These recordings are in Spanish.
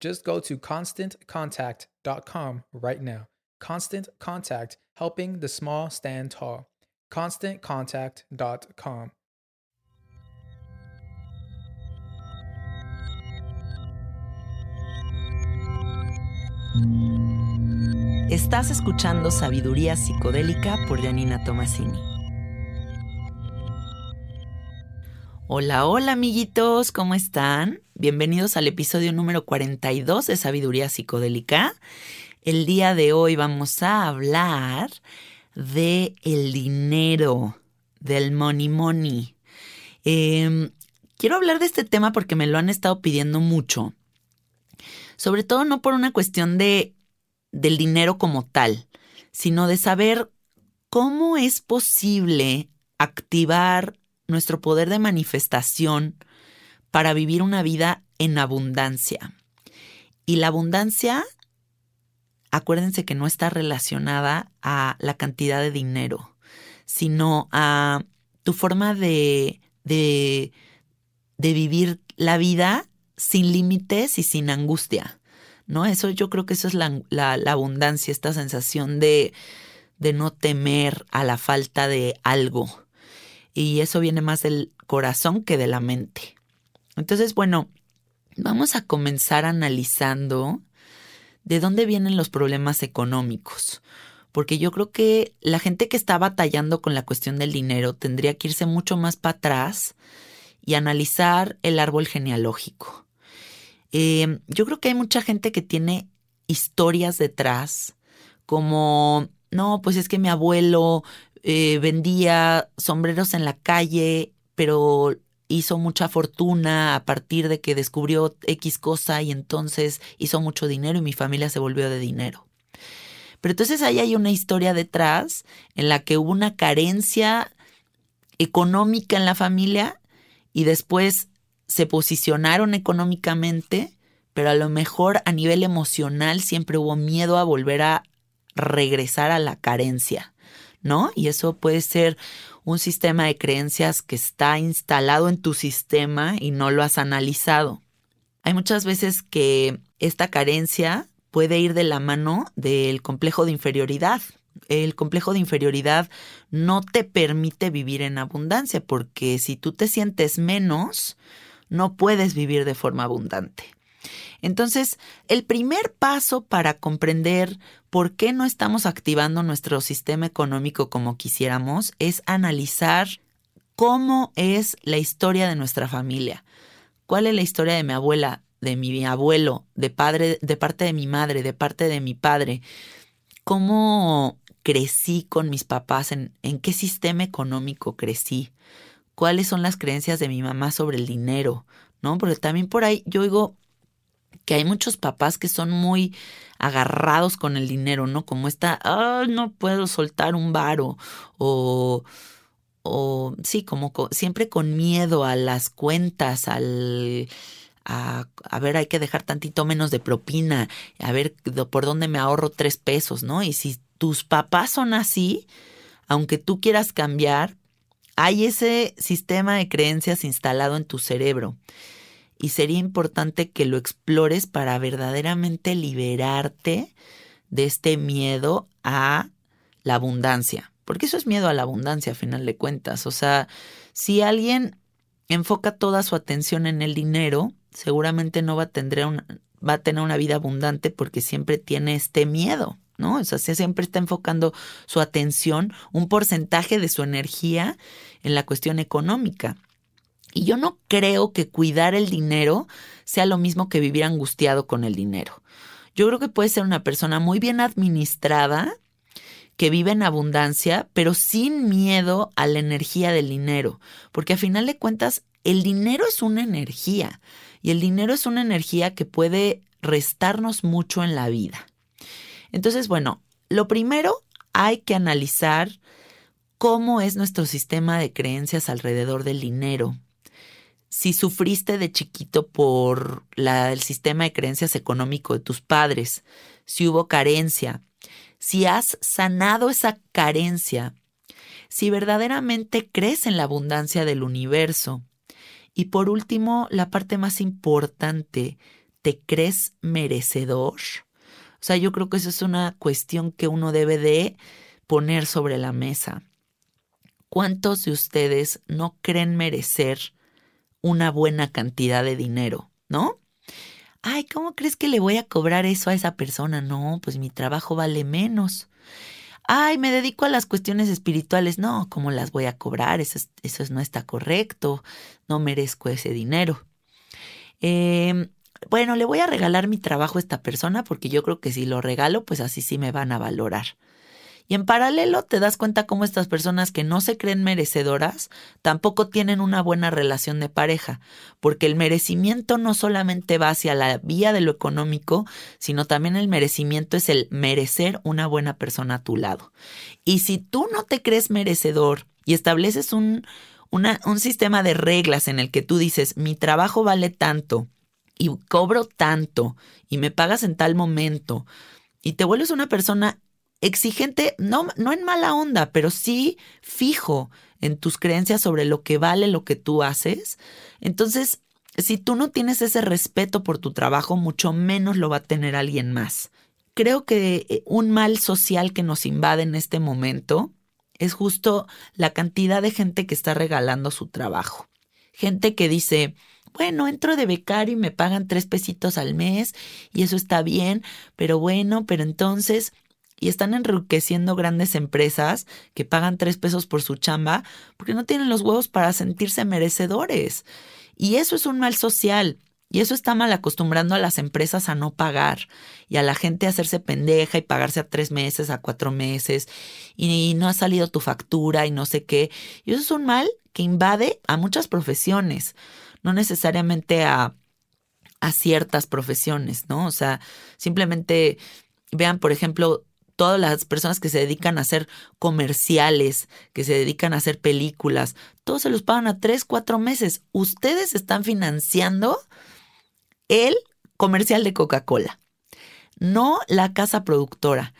Just go to constantcontact.com right now. Constant Contact, helping the small stand tall. ConstantContact.com. Estás escuchando Sabiduría Psicodélica por Janina Tomasini. Hola, hola amiguitos, ¿cómo están? Bienvenidos al episodio número 42 de Sabiduría Psicodélica. El día de hoy vamos a hablar de el dinero, del money money. Em, quiero hablar de este tema porque me lo han estado pidiendo mucho. Sobre todo no por una cuestión de del dinero como tal, sino de saber cómo es posible activar nuestro poder de manifestación para vivir una vida en abundancia. Y la abundancia, acuérdense que no está relacionada a la cantidad de dinero, sino a tu forma de, de, vivir la vida sin límites y sin angustia. ¿No? Eso yo creo que eso es la, la abundancia, esta sensación de, de no temer a la falta de algo y eso viene más del corazón que de la mente. Entonces, bueno, vamos a comenzar analizando de dónde vienen los problemas económicos. Porque yo creo que la gente que está batallando con la cuestión del dinero tendría que irse mucho más para atrás y analizar el árbol genealógico. Eh, yo creo que hay mucha gente que tiene historias detrás, como, no, pues es que mi abuelo eh, vendía sombreros en la calle, pero hizo mucha fortuna a partir de que descubrió X cosa y entonces hizo mucho dinero y mi familia se volvió de dinero. Pero entonces ahí hay una historia detrás en la que hubo una carencia económica en la familia y después se posicionaron económicamente, pero a lo mejor a nivel emocional siempre hubo miedo a volver a regresar a la carencia. ¿No? Y eso puede ser un sistema de creencias que está instalado en tu sistema y no lo has analizado. Hay muchas veces que esta carencia puede ir de la mano del complejo de inferioridad. El complejo de inferioridad no te permite vivir en abundancia porque si tú te sientes menos, no puedes vivir de forma abundante. Entonces, el primer paso para comprender por qué no estamos activando nuestro sistema económico como quisiéramos es analizar cómo es la historia de nuestra familia. ¿Cuál es la historia de mi abuela, de mi abuelo, de padre, de parte de mi madre, de parte de mi padre? cómo crecí con mis papás, en, qué sistema económico crecí, cuáles son las creencias de mi mamá sobre el dinero, ¿no? Porque también por ahí yo oigo que hay muchos papás que son muy agarrados con el dinero, ¿no? Como está, ah, no puedo soltar un varo o o sí, como siempre con miedo a las cuentas, al a, a, ver, hay que dejar tantito menos de propina, a ver por dónde me ahorro tres pesos, ¿no? Y si tus papás son así, aunque tú quieras cambiar, hay ese sistema de creencias instalado en tu cerebro. Y sería importante que lo explores para verdaderamente liberarte de este miedo a la abundancia. Porque eso es miedo a la abundancia, a final de cuentas. O sea, si alguien enfoca toda su atención en el dinero, seguramente no va a tener una, va a tener una vida abundante porque siempre tiene este miedo, ¿no? O sea, siempre está enfocando su atención, un porcentaje de su energía en la cuestión económica. Y yo no creo que cuidar el dinero sea lo mismo que vivir angustiado con el dinero. Yo creo que puede ser una persona muy bien administrada que vive en abundancia, pero sin miedo a la energía del dinero, porque a final de cuentas el dinero es una energía y el dinero es una energía que puede restarnos mucho en la vida. Entonces, bueno, lo primero hay que analizar cómo es nuestro sistema de creencias alrededor del dinero. Si sufriste de chiquito por el sistema de creencias económico de tus padres, si hubo carencia, si has sanado esa carencia, si verdaderamente crees en la abundancia del universo. Y por último, la parte más importante, ¿te crees merecedor? O sea, yo creo que eso es una cuestión que uno debe de poner sobre la mesa. ¿Cuántos de ustedes no creen merecer una buena cantidad de dinero? ¿No? ay, ¿cómo crees que le voy a cobrar eso a esa persona? No, pues mi trabajo vale menos. Ay, me dedico a las cuestiones espirituales. No, ¿cómo las voy a cobrar? Eso, eso no está correcto. No merezco ese dinero. Eh, bueno, le voy a regalar mi trabajo a esta persona porque yo creo que si lo regalo, pues así sí me van a valorar. Y en paralelo te das cuenta cómo estas personas que no se creen merecedoras tampoco tienen una buena relación de pareja, porque el merecimiento no solamente va hacia la vía de lo económico, sino también el merecimiento es el merecer una buena persona a tu lado. Y si tú no te crees merecedor y estableces un, un sistema de reglas en el que tú dices, mi trabajo vale tanto y cobro tanto y me pagas en tal momento, y te vuelves una persona exigente, no, no en mala onda, pero sí fijo en tus creencias sobre lo que vale lo que tú haces, entonces si tú no tienes ese respeto por tu trabajo, mucho menos lo va a tener alguien más. Creo que eh, un mal social que nos invade en este momento es justo la cantidad de gente que está regalando su trabajo. Gente que dice, bueno, entro de becario y me pagan tres pesitos al mes y eso está bien, pero bueno, pero entonces y están enriqueciendo grandes empresas que pagan tres pesos por su chamba porque no tienen los huevos para sentirse merecedores. Y eso es un mal social. Y eso está mal acostumbrando a las empresas a no pagar y a la gente a hacerse pendeja y pagarse a tres meses, a cuatro meses y no ha salido tu factura y no sé qué. Y eso es un mal que invade a muchas profesiones, no necesariamente a, a ciertas profesiones, ¿no? O sea, simplemente vean, por ejemplo, todas las personas que se dedican a hacer comerciales, que se dedican a hacer películas, todos se los pagan a tres, cuatro meses. Ustedes están financiando el comercial de Coca-Cola, no la casa productora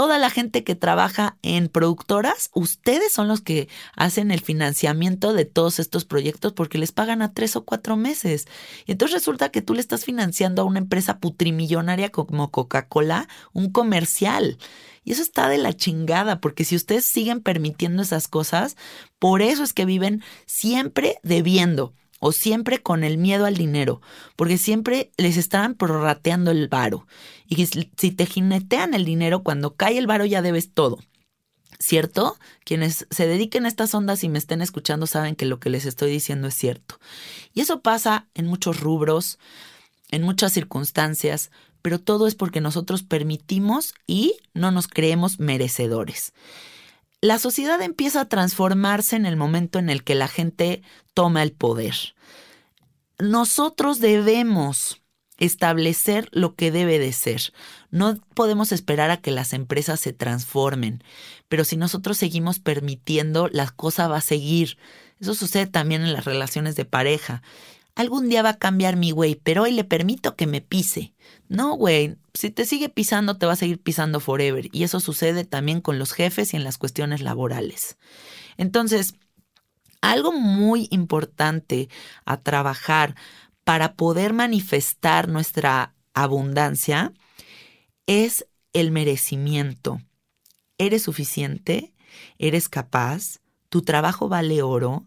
toda la gente que trabaja en productoras, ustedes son los que hacen el financiamiento de todos estos proyectos porque les pagan a tres o cuatro meses. Y entonces resulta que tú le estás financiando a una empresa putrimillonaria como Coca-Cola un comercial. Y eso está de la chingada, porque si ustedes siguen permitiendo esas cosas, por eso es que viven siempre debiendo o siempre con el miedo al dinero, porque siempre les están prorrateando el varo. Y si te jinetean el dinero, cuando cae el varo ya debes todo. ¿Cierto? Quienes se dediquen a estas ondas y me estén escuchando saben que lo que les estoy diciendo es cierto. Y eso pasa en muchos rubros, en muchas circunstancias, pero todo es porque nosotros permitimos y no nos creemos merecedores. La sociedad empieza a transformarse en el momento en el que la gente toma el poder. Nosotros debemos establecer lo que debe de ser. No podemos esperar a que las empresas se transformen, pero si nosotros seguimos permitiendo, la cosa va a seguir. Eso sucede también en las relaciones de pareja. Algún día va a cambiar mi güey, pero hoy le permito que me pise. No, güey, si te sigue pisando, te va a seguir pisando forever. Y eso sucede también con los jefes y en las cuestiones laborales. Entonces, algo muy importante a trabajar para poder manifestar nuestra abundancia es el merecimiento. Eres suficiente, eres capaz, tu trabajo vale oro,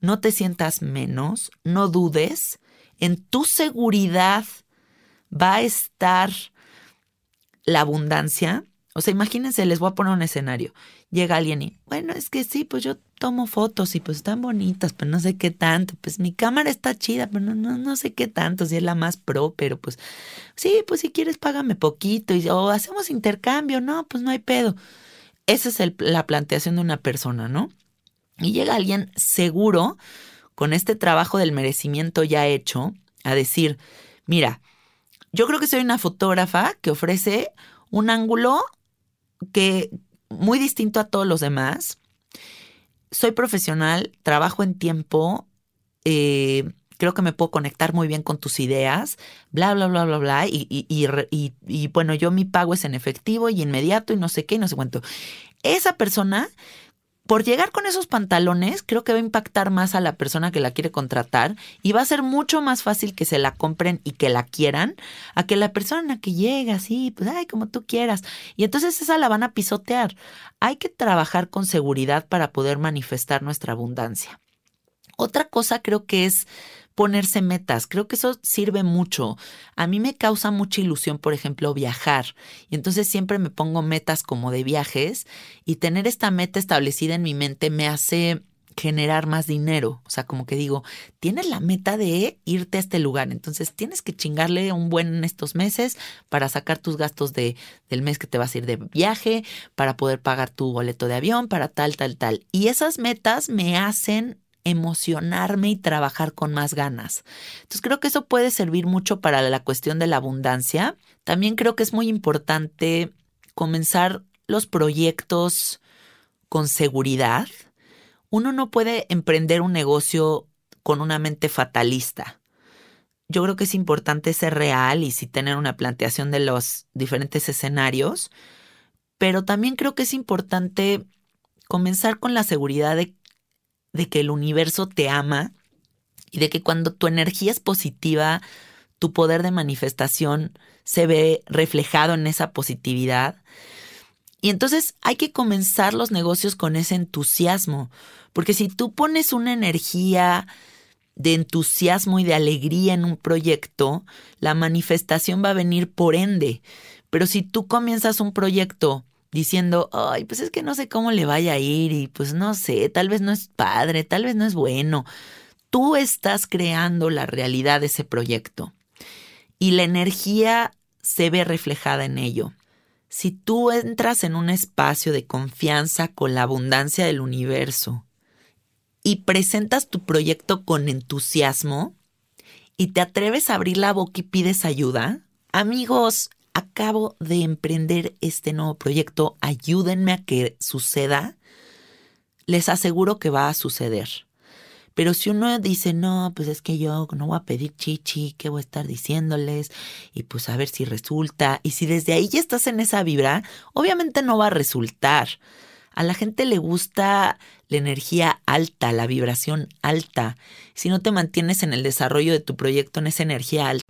no te sientas menos, no dudes, en tu seguridad va a estar la abundancia. O sea, imagínense, les voy a poner un escenario. Llega alguien y, bueno, es que sí, pues yo tomo fotos y pues están bonitas, pero no sé qué tanto. Pues mi cámara está chida, pero no, no, no sé qué tanto, si es la más pro, pero pues sí, pues si quieres págame poquito y, o hacemos intercambio, no, pues no hay pedo. Esa es la planteación de una persona, ¿no? Y llega alguien seguro, con este trabajo del merecimiento ya hecho, a decir, mira, yo creo que soy una fotógrafa que ofrece un ángulo que muy distinto a todos los demás. Soy profesional, trabajo en tiempo, eh, creo que me puedo conectar muy bien con tus ideas, bla, bla, bla, bla, bla. Y, y, y, y, bueno, yo mi pago es en efectivo y inmediato y no sé qué y no sé cuánto. Esa persona por llegar con esos pantalones, creo que va a impactar más a la persona que la quiere contratar y va a ser mucho más fácil que se la compren y que la quieran a que la persona que llega así, pues, ay, como tú quieras. Y entonces esa la van a pisotear. Hay que trabajar con seguridad para poder manifestar nuestra abundancia. Otra cosa creo que es ponerse metas. Creo que eso sirve mucho. A mí me causa mucha ilusión, por ejemplo, viajar. Y entonces siempre me pongo metas como de viajes y tener esta meta establecida en mi mente me hace generar más dinero. O sea, como que digo, tienes la meta de irte a este lugar, entonces tienes que chingarle un buen en estos meses para sacar tus gastos de, del mes que te vas a ir de viaje, para poder pagar tu boleto de avión, para tal, tal, tal. Y esas metas me hacen emocionarme y trabajar con más ganas. Entonces creo que eso puede servir mucho para la cuestión de la abundancia. También creo que es muy importante comenzar los proyectos con seguridad. Uno no puede emprender un negocio con una mente fatalista. Yo creo que es importante ser real y sí tener una planteación de los diferentes escenarios, pero también creo que es importante comenzar con la seguridad de de que el universo te ama y de que cuando tu energía es positiva, tu poder de manifestación se ve reflejado en esa positividad. Y entonces hay que comenzar los negocios con ese entusiasmo, porque si tú pones una energía de entusiasmo y de alegría en un proyecto, la manifestación va a venir por ende. Pero si tú comienzas un proyecto diciendo, ay, pues es que no sé cómo le vaya a ir y pues no sé, tal vez no es padre, tal vez no es bueno. Tú estás creando la realidad de ese proyecto y la energía se ve reflejada en ello. Si tú entras en un espacio de confianza con la abundancia del universo y presentas tu proyecto con entusiasmo y te atreves a abrir la boca y pides ayuda, amigos, acabo de emprender este nuevo proyecto, ayúdenme a que suceda, les aseguro que va a suceder. Pero si uno dice, no, pues es que yo no voy a pedir chichi, ¿qué voy a estar diciéndoles? Y pues a ver si resulta. Y si desde ahí ya estás en esa vibra, obviamente no va a resultar. A la gente le gusta la energía alta, la vibración alta. Si no te mantienes en el desarrollo de tu proyecto en esa energía alta,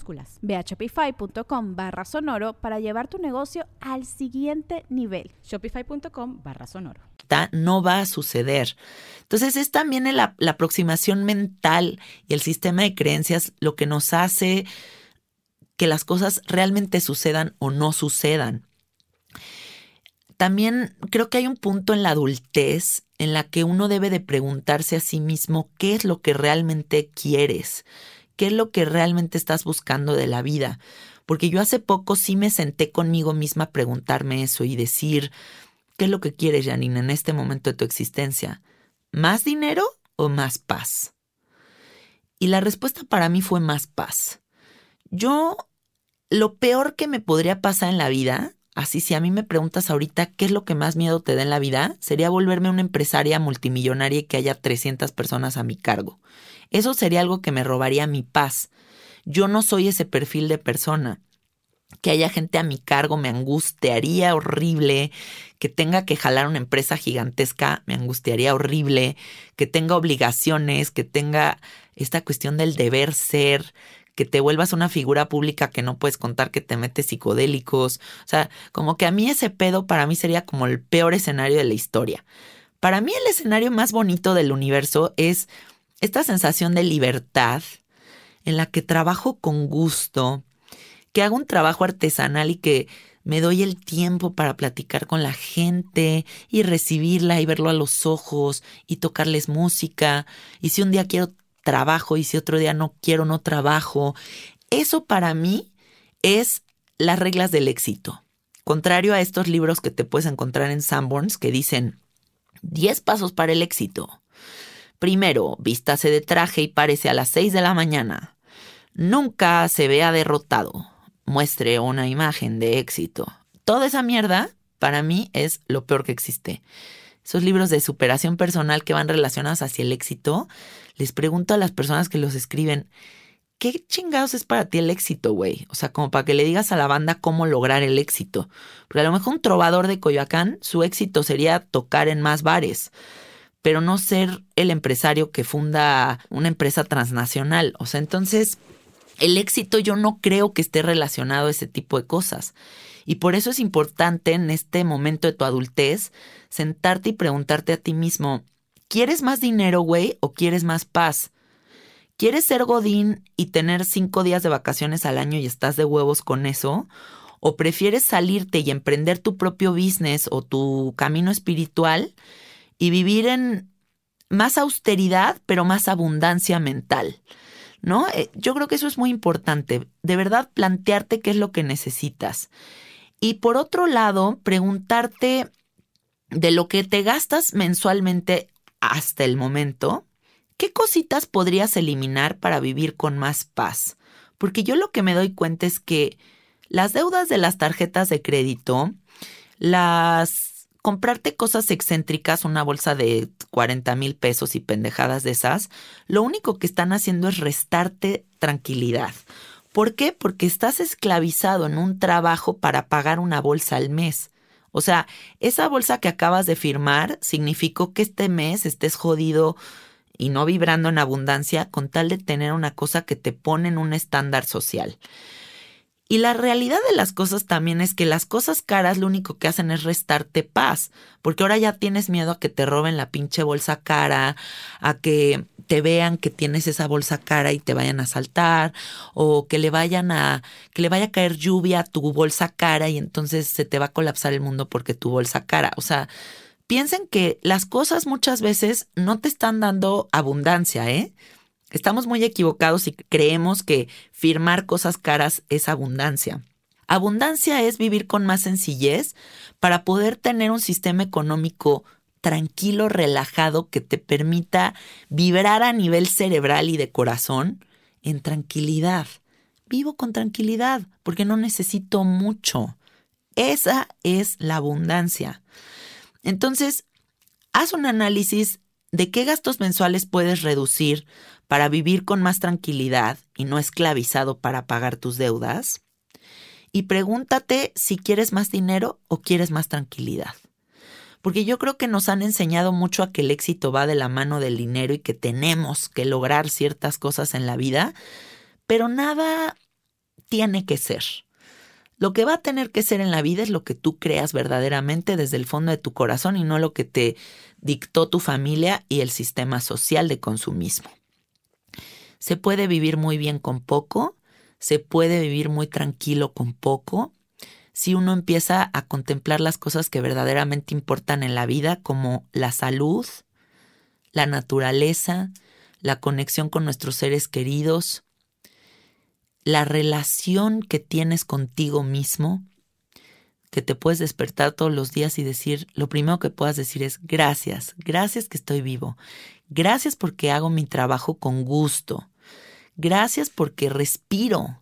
Ve a shopify.com barra sonoro para llevar tu negocio al siguiente nivel. Shopify.com barra sonoro. No va a suceder. Entonces es también la, la aproximación mental y el sistema de creencias lo que nos hace que las cosas realmente sucedan o no sucedan. También creo que hay un punto en la adultez en la que uno debe de preguntarse a sí mismo qué es lo que realmente quieres qué es lo que realmente estás buscando de la vida. Porque yo hace poco sí me senté conmigo misma a preguntarme eso y decir, ¿qué es lo que quieres, Janine, en este momento de tu existencia? ¿Más dinero o más paz? Y la respuesta para mí fue más paz. Yo, lo peor que me podría pasar en la vida, así si a mí me preguntas ahorita qué es lo que más miedo te da en la vida, sería volverme una empresaria multimillonaria y que haya 300 personas a mi cargo. Eso sería algo que me robaría mi paz. Yo no soy ese perfil de persona. Que haya gente a mi cargo me angustiaría horrible. Que tenga que jalar una empresa gigantesca me angustiaría horrible. Que tenga obligaciones, que tenga esta cuestión del deber ser, que te vuelvas una figura pública que no puedes contar que te metes psicodélicos. O sea, como que a mí ese pedo para mí sería como el peor escenario de la historia. Para mí el escenario más bonito del universo es esta sensación de libertad en la que trabajo con gusto, que hago un trabajo artesanal y que me doy el tiempo para platicar con la gente y recibirla y verlo a los ojos y tocarles música. Y si un día quiero trabajo y si otro día no quiero, no trabajo. Eso para mí es las reglas del éxito. Contrario a estos libros que te puedes encontrar en Sanborns que dicen 10 pasos para el éxito. Primero, vístase de traje y parece a las 6 de la mañana. Nunca se vea derrotado. Muestre una imagen de éxito. Toda esa mierda, para mí, es lo peor que existe. Esos libros de superación personal que van relacionados hacia el éxito, les pregunto a las personas que los escriben, ¿qué chingados es para ti el éxito, güey? O sea, como para que le digas a la banda cómo lograr el éxito. Porque a lo mejor un trovador de Coyoacán, su éxito sería tocar en más bares pero no ser el empresario que funda una empresa transnacional. O sea, entonces el éxito yo no creo que esté relacionado a ese tipo de cosas. Y por eso es importante en este momento de tu adultez sentarte y preguntarte a ti mismo, ¿quieres más dinero, güey, o quieres más paz? ¿Quieres ser Godín y tener cinco días de vacaciones al año y estás de huevos con eso? ¿O prefieres salirte y emprender tu propio business o tu camino espiritual y vivir en más austeridad, pero más abundancia mental. ¿No? Eh, yo creo que eso es muy importante. De verdad, plantearte qué es lo que necesitas. Y por otro lado, preguntarte de lo que te gastas mensualmente hasta el momento, ¿qué cositas podrías eliminar para vivir con más paz? Porque yo lo que me doy cuenta es que las deudas de las tarjetas de crédito, las comprarte cosas excéntricas, una bolsa de 40 mil pesos y pendejadas de esas, lo único que están haciendo es restarte tranquilidad. ¿Por qué? Porque estás esclavizado en un trabajo para pagar una bolsa al mes. O sea, esa bolsa que acabas de firmar significó que este mes estés jodido y no vibrando en abundancia con tal de tener una cosa que te pone en un estándar social. Y la realidad de las cosas también es que las cosas caras lo único que hacen es restarte paz, porque ahora ya tienes miedo a que te roben la pinche bolsa cara, a que te vean que tienes esa bolsa cara y te vayan a saltar, o que le vayan a, que le vaya a caer lluvia a tu bolsa cara y entonces se te va a colapsar el mundo porque tu bolsa cara. O sea, piensen que las cosas muchas veces no te están dando abundancia, ¿eh? Estamos muy equivocados y creemos que firmar cosas caras es abundancia. Abundancia es vivir con más sencillez para poder tener un sistema económico tranquilo, relajado, que te permita vibrar a nivel cerebral y de corazón en tranquilidad. vivo con tranquilidad porque no necesito mucho. Esa es la abundancia. Entonces, haz un análisis de qué gastos mensuales puedes reducir para vivir con más tranquilidad y no esclavizado para pagar tus deudas. Y pregúntate si quieres más dinero o quieres más tranquilidad. Porque yo creo que nos han enseñado mucho a que el éxito va de la mano del dinero y que tenemos que lograr ciertas cosas en la vida, pero nada tiene que ser. Lo que va a tener que ser en la vida es lo que tú creas verdaderamente desde el fondo de tu corazón y no lo que te dictó tu familia y el sistema social de consumismo. Se puede vivir muy bien con poco, se puede vivir muy tranquilo con poco, si uno empieza a contemplar las cosas que verdaderamente importan en la vida, como la salud, la naturaleza, la conexión con nuestros seres queridos, la relación que tienes contigo mismo, que te puedes despertar todos los días y decir, lo primero que puedas decir es gracias, gracias que estoy vivo, gracias porque hago mi trabajo con gusto, gracias porque respiro,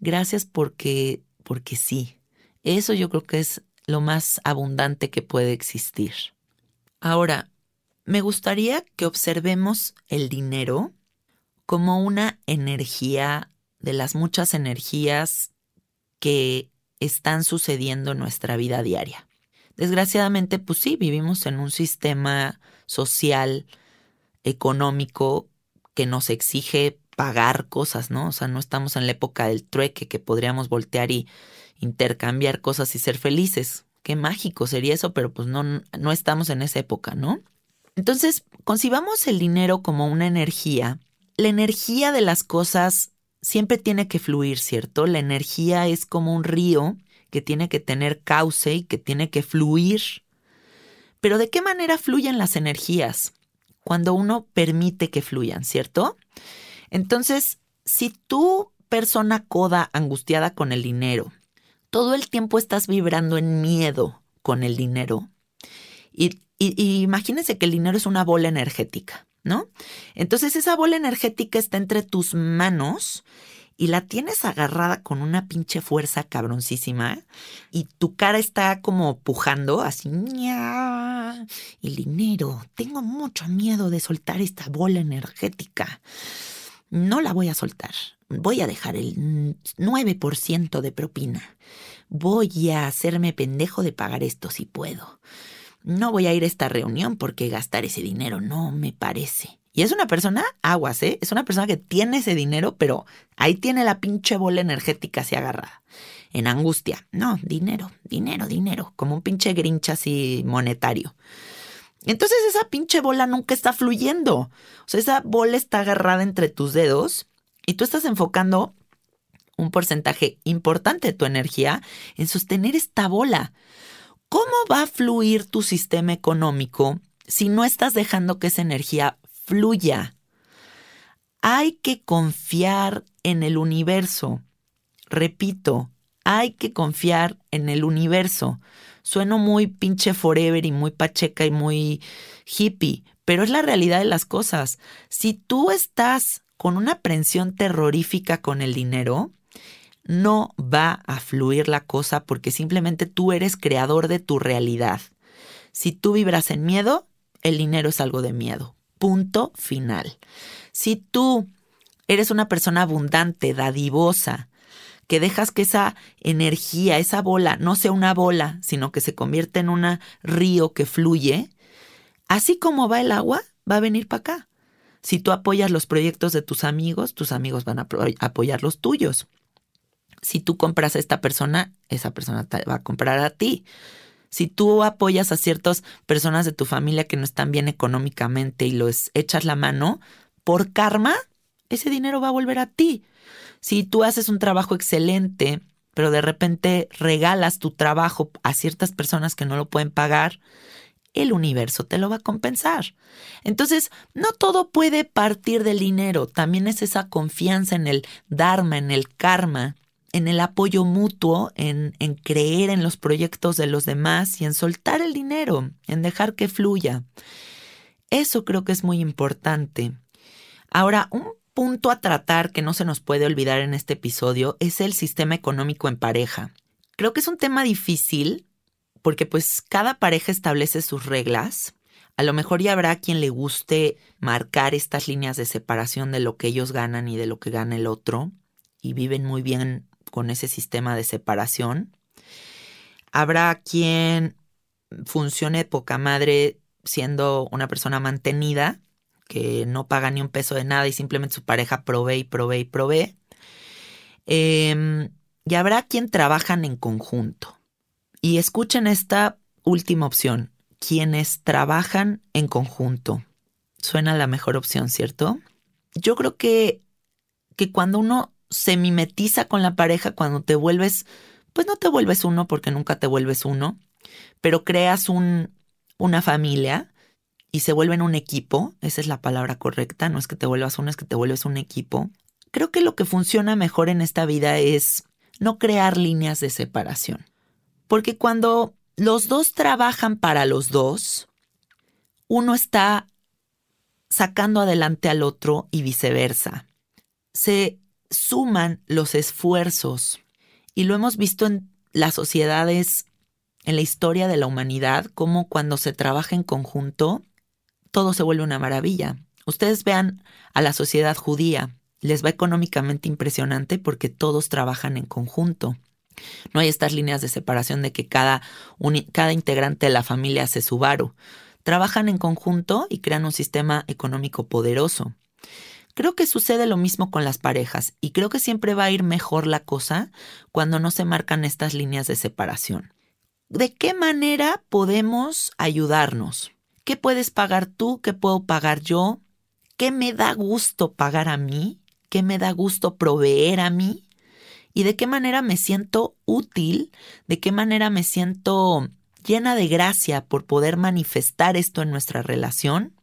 gracias porque, porque sí. Eso yo creo que es lo más abundante que puede existir. Ahora, me gustaría que observemos el dinero como una energía de las muchas energías que están sucediendo en nuestra vida diaria. Desgraciadamente, pues sí, vivimos en un sistema social, económico, que nos exige pagar cosas, ¿no? O sea, no estamos en la época del trueque que podríamos voltear y intercambiar cosas y ser felices. Qué mágico sería eso, pero pues no, no estamos en esa época, ¿no? Entonces, concibamos el dinero como una energía. La energía de las cosas siempre tiene que fluir, ¿cierto? La energía es como un río que tiene que tener cauce y que tiene que fluir. Pero ¿de qué manera fluyen las energías? Cuando uno permite que fluyan, ¿cierto? Entonces, si tú, persona coda, angustiada con el dinero, todo el tiempo estás vibrando en miedo con el dinero, y, y imagínense que el dinero es una bola energética. ¿No? Entonces esa bola energética está entre tus manos y la tienes agarrada con una pinche fuerza cabroncísima y tu cara está como pujando así. El dinero, tengo mucho miedo de soltar esta bola energética. No la voy a soltar. Voy a dejar el 9% de propina. Voy a hacerme pendejo de pagar esto si puedo no voy a ir a esta reunión porque gastar ese dinero no me parece. Y es una persona, aguas, ¿eh? Es una persona que tiene ese dinero, pero ahí tiene la pinche bola energética así agarrada. En angustia. No, dinero, dinero, dinero. Como un pinche grinch así monetario. Entonces esa pinche bola nunca está fluyendo. O sea, esa bola está agarrada entre tus dedos y tú estás enfocando un porcentaje importante de tu energía en sostener esta bola. ¿Cómo va a fluir tu sistema económico si no estás dejando que esa energía fluya? Hay que confiar en el universo. Repito, hay que confiar en el universo. Sueno muy pinche forever y muy pacheca y muy hippie, pero es la realidad de las cosas. Si tú estás con una aprensión terrorífica con el dinero, no va a fluir la cosa porque simplemente tú eres creador de tu realidad. Si tú vibras en miedo, el dinero es algo de miedo. Punto final. Si tú eres una persona abundante, dadivosa, que dejas que esa energía, esa bola, no sea una bola, sino que se convierta en un río que fluye, así como va el agua, va a venir para acá. Si tú apoyas los proyectos de tus amigos, tus amigos van a apoyar los tuyos si tú compras a esta persona, esa persona va a comprar a ti. Si tú apoyas a ciertas personas de tu familia que no están bien económicamente y los echas la mano, por karma, ese dinero va a volver a ti. Si tú haces un trabajo excelente, pero de repente regalas tu trabajo a ciertas personas que no lo pueden pagar, el universo te lo va a compensar. Entonces, no todo puede partir del dinero, también es esa confianza en el Dharma, en el karma, en el apoyo mutuo, en, en, creer en los proyectos de los demás y en soltar el dinero, en dejar que fluya. Eso creo que es muy importante. Ahora, un punto a tratar que no se nos puede olvidar en este episodio es el sistema económico en pareja. Creo que es un tema difícil porque pues cada pareja establece sus reglas. A lo mejor ya habrá quien le guste marcar estas líneas de separación de lo que ellos ganan y de lo que gana el otro y viven muy bien con ese sistema de separación. Habrá quien funcione poca madre siendo una persona mantenida, que no paga ni un peso de nada y simplemente su pareja provee y provee y provee. Em, y habrá quien trabajan en conjunto. Y escuchen esta última opción, quienes trabajan en conjunto. Suena la mejor opción, ¿cierto? Yo creo que, que cuando uno se mimetiza con la pareja, cuando te vuelves, pues no te vuelves uno porque nunca te vuelves uno, pero creas un, una familia y se vuelven un equipo, esa es la palabra correcta, no es que te vuelvas uno, es que te vuelves un equipo. Creo que lo que funciona mejor en esta vida es no crear líneas de separación. Porque cuando los dos trabajan para los dos, uno está sacando adelante al otro y viceversa. Se suman los esfuerzos y lo hemos visto en las sociedades en la historia de la humanidad, como cuando se trabaja en conjunto, todo se vuelve una maravilla. Ustedes vean a la sociedad judía, les va económicamente impresionante porque todos trabajan en conjunto. No hay estas líneas de separación de que cada, cada integrante de la familia hace su varo. Trabajan en conjunto y crean un sistema económico poderoso. Creo que sucede lo mismo con las parejas y creo que siempre va a ir mejor la cosa cuando no se marcan estas líneas de separación. ¿De qué manera podemos ayudarnos? ¿Qué puedes pagar tú? ¿Qué puedo pagar yo? ¿Qué me da gusto pagar a mí? ¿Qué me da gusto proveer a mí? ¿Y de qué manera me siento útil? ¿De qué manera me siento llena de gracia por poder manifestar esto en nuestra relación?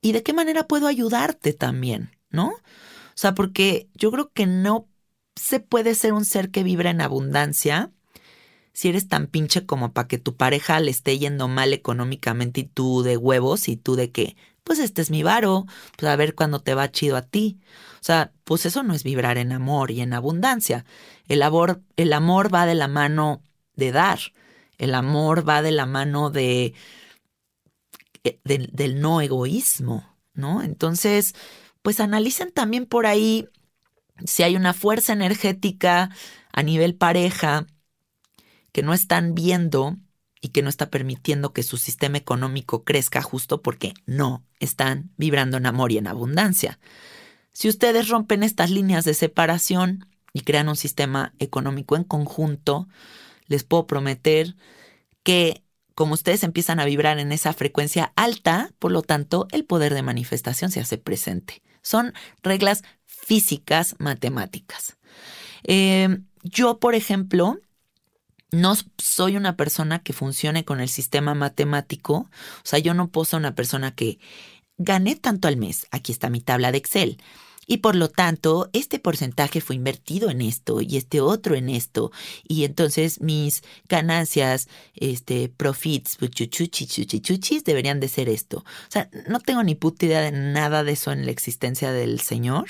¿Y de qué manera puedo ayudarte también? ¿No? O sea, porque yo creo que no se puede ser un ser que vibra en abundancia si eres tan pinche como para que tu pareja le esté yendo mal económicamente y tú de huevos y tú de que, pues este es mi varo, pues a ver cuándo te va chido a ti. O sea, pues eso no es vibrar en amor y en abundancia. El amor, el amor va de la mano de dar. El amor va de la mano de, eh, del no egoísmo, ¿no? Entonces, pues analicen también por ahí si hay una fuerza energética a nivel pareja que no están viendo y que no está permitiendo que su sistema económico crezca justo porque no están vibrando en amor y en abundancia. Si ustedes rompen estas líneas de separación y crean un sistema económico en conjunto, les puedo prometer que como ustedes empiezan a vibrar en esa frecuencia alta, por lo tanto, el poder de manifestación se hace presente. Son reglas físicas matemáticas. Eh, yo, por ejemplo, no soy una persona que funcione con el sistema matemático, o sea, yo no puedo ser una persona que gané tanto al mes, aquí está mi tabla de Excel, y por lo tanto, este porcentaje fue invertido en esto y este otro en esto. Y entonces mis ganancias, este, profits, chuchis, deberían de ser esto. O sea, no tengo ni puta idea de nada de eso en la existencia del Señor.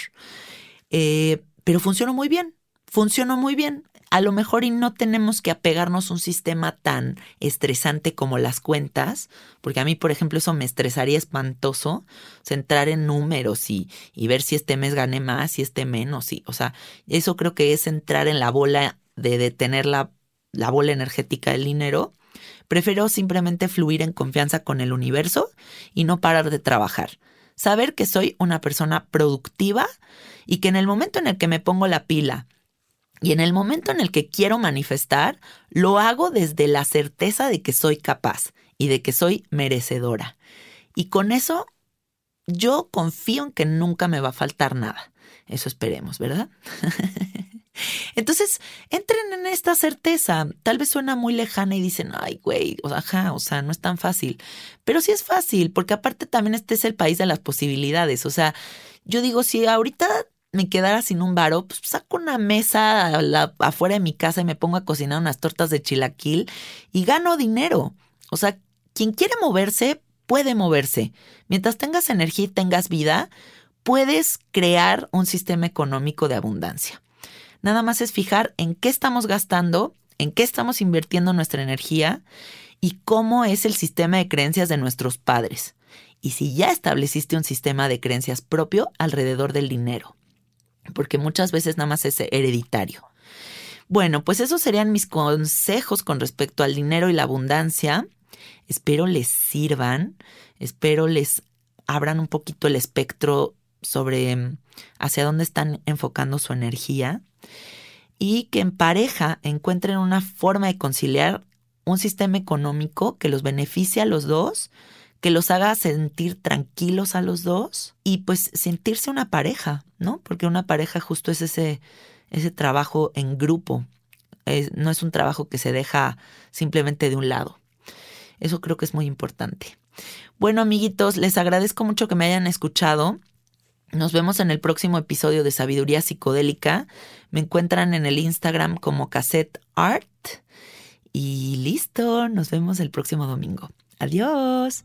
Eh, pero funcionó muy bien. Funcionó muy bien a lo mejor y no tenemos que apegarnos a un sistema tan estresante como las cuentas, porque a mí, por ejemplo, eso me estresaría espantoso, centrar en números y, y ver si este mes gané más, y este menos, y, o sea, eso creo que es entrar en la bola de detener la, la bola energética del dinero. Prefiero simplemente fluir en confianza con el universo y no parar de trabajar. Saber que soy una persona productiva y que en el momento en el que me pongo la pila, y en el momento en el que quiero manifestar, lo hago desde la certeza de que soy capaz y de que soy merecedora. Y con eso yo confío en que nunca me va a faltar nada. Eso esperemos, ¿verdad? Entonces, entren en esta certeza. Tal vez suena muy lejana y dicen, ay, güey, ajá, o sea, no es tan fácil. Pero sí es fácil, porque aparte también este es el país de las posibilidades. O sea, yo digo, si ahorita me quedara sin un varo, pues saco una mesa afuera de mi casa y me pongo a cocinar unas tortas de chilaquil y gano dinero. O sea, quien quiere moverse, puede moverse. Mientras tengas energía y tengas vida, puedes crear un sistema económico de abundancia. Nada más es fijar en qué estamos gastando, en qué estamos invirtiendo nuestra energía y cómo es el sistema de creencias de nuestros padres. Y si ya estableciste un sistema de creencias propio alrededor del dinero. Porque muchas veces nada más es hereditario. Bueno, pues esos serían mis consejos con respecto al dinero y la abundancia. Espero les sirvan, espero les abran un poquito el espectro sobre mm, hacia dónde están enfocando su energía y que en pareja encuentren una forma de conciliar un sistema económico que los beneficie a los dos, que los haga sentir tranquilos a los dos y pues sentirse una pareja, ¿no? Porque una pareja justo es ese, ese trabajo en grupo, no es un trabajo que se deja simplemente de un lado. Eso creo que es muy importante. Bueno, amiguitos, les agradezco mucho que me hayan escuchado. Nos vemos en el próximo episodio de Sabiduría Psicodélica. Me encuentran en el Instagram como Cassette Art. Y listo, nos vemos el próximo domingo. Adiós.